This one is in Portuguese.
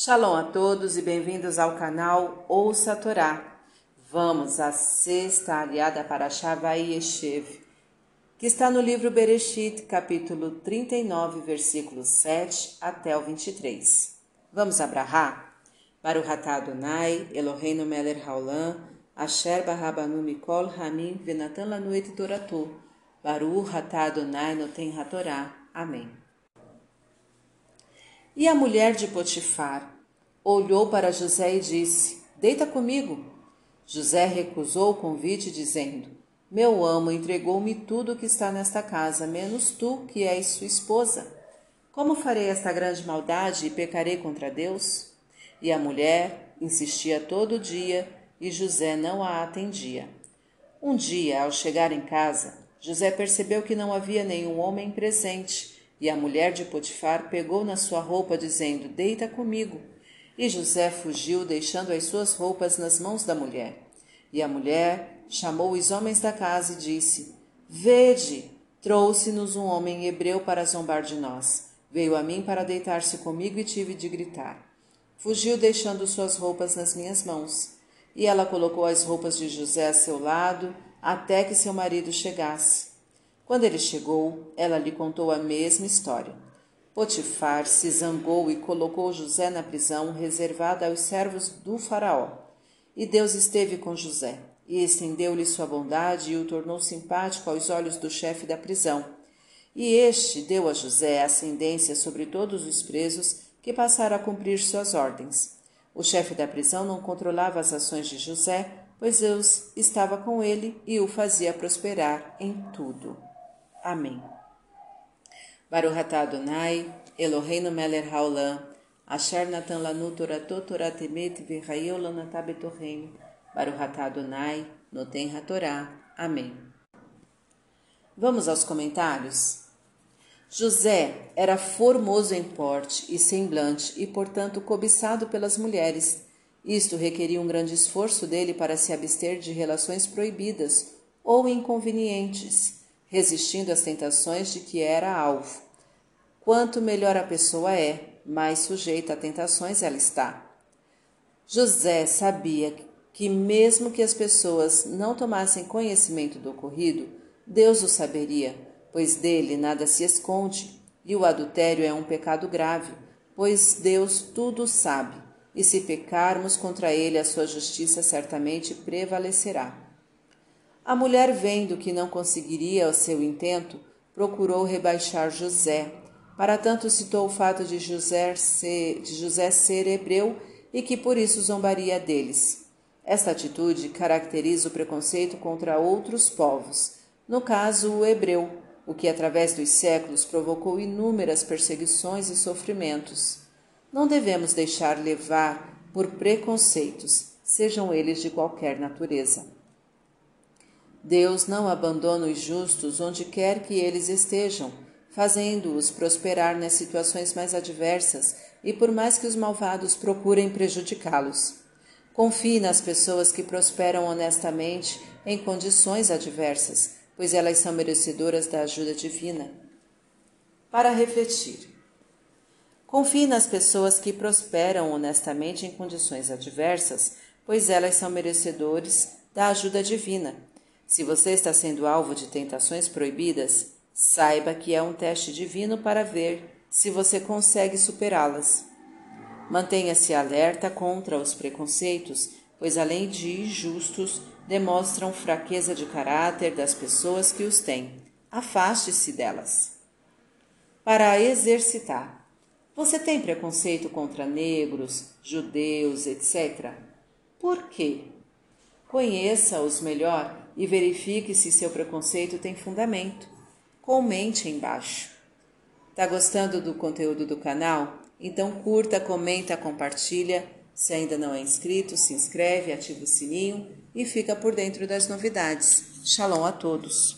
Shalom a todos e bem-vindos ao canal Ouça a Torá. Vamos à sexta aliada para Shavai Yeshev, que está no livro Bereshit, capítulo 39, versículos 7 até o 23. Vamos abrahar? Baruch atah Adonai, Eloheinu melech haolam, asher barabanu mikol hamim venatan lanu et toratu. Baruch atah Adonai noten hatorá. Amém. E a mulher de Potifar olhou para José e disse: Deita comigo. José recusou o convite, dizendo: Meu amo entregou-me tudo o que está nesta casa, menos tu, que és sua esposa. Como farei esta grande maldade e pecarei contra Deus? E a mulher insistia todo dia e José não a atendia. Um dia, ao chegar em casa, José percebeu que não havia nenhum homem presente e a mulher de Potifar pegou na sua roupa, dizendo: Deita comigo. E José fugiu, deixando as suas roupas nas mãos da mulher. E a mulher chamou os homens da casa e disse: Vede, trouxe-nos um homem hebreu para zombar de nós. Veio a mim para deitar-se comigo e tive de gritar. Fugiu, deixando suas roupas nas minhas mãos. E ela colocou as roupas de José a seu lado, até que seu marido chegasse. Quando ele chegou, ela lhe contou a mesma história. Potifar se zangou e colocou José na prisão reservada aos servos do Faraó. E Deus esteve com José, e estendeu-lhe sua bondade e o tornou simpático aos olhos do chefe da prisão. E este deu a José ascendência sobre todos os presos que passaram a cumprir suas ordens. O chefe da prisão não controlava as ações de José, pois Deus estava com ele e o fazia prosperar em tudo. Amém. Baruch atah Adonai, Eloheinu melech haolam, asher natan lanu toratot torat emet v'chayeu lanatah betorreinu. Baruch atah Adonai, noten hatorá. Amém. Vamos aos comentários? José era formoso em porte e semblante e, portanto, cobiçado pelas mulheres. Isto requeria um grande esforço dele para se abster de relações proibidas ou inconvenientes resistindo às tentações de que era alvo. Quanto melhor a pessoa é, mais sujeita a tentações ela está. José sabia que, mesmo que as pessoas não tomassem conhecimento do ocorrido, Deus o saberia, pois dele nada se esconde, e o adultério é um pecado grave, pois Deus tudo sabe, e se pecarmos contra ele, a sua justiça certamente prevalecerá. A mulher, vendo que não conseguiria o seu intento, procurou rebaixar José. Para tanto, citou o fato de José ser, de José ser hebreu e que por isso zombaria deles. Esta atitude caracteriza o preconceito contra outros povos, no caso, o hebreu, o que através dos séculos provocou inúmeras perseguições e sofrimentos. Não devemos deixar levar por preconceitos, sejam eles de qualquer natureza. Deus não abandona os justos onde quer que eles estejam, fazendo-os prosperar nas situações mais adversas e por mais que os malvados procurem prejudicá-los. Confie nas pessoas que prosperam honestamente em condições adversas, pois elas são merecedoras da ajuda divina. Para refletir. Confie nas pessoas que prosperam honestamente em condições adversas, pois elas são merecedores da ajuda divina. Se você está sendo alvo de tentações proibidas, saiba que é um teste divino para ver se você consegue superá-las. Mantenha-se alerta contra os preconceitos, pois além de injustos, demonstram fraqueza de caráter das pessoas que os têm. Afaste-se delas. Para exercitar. Você tem preconceito contra negros, judeus, etc. Por quê? Conheça-os melhor e verifique se seu preconceito tem fundamento. Comente embaixo. Tá gostando do conteúdo do canal? Então curta, comenta, compartilha. Se ainda não é inscrito, se inscreve, ativa o sininho e fica por dentro das novidades. Shalom a todos!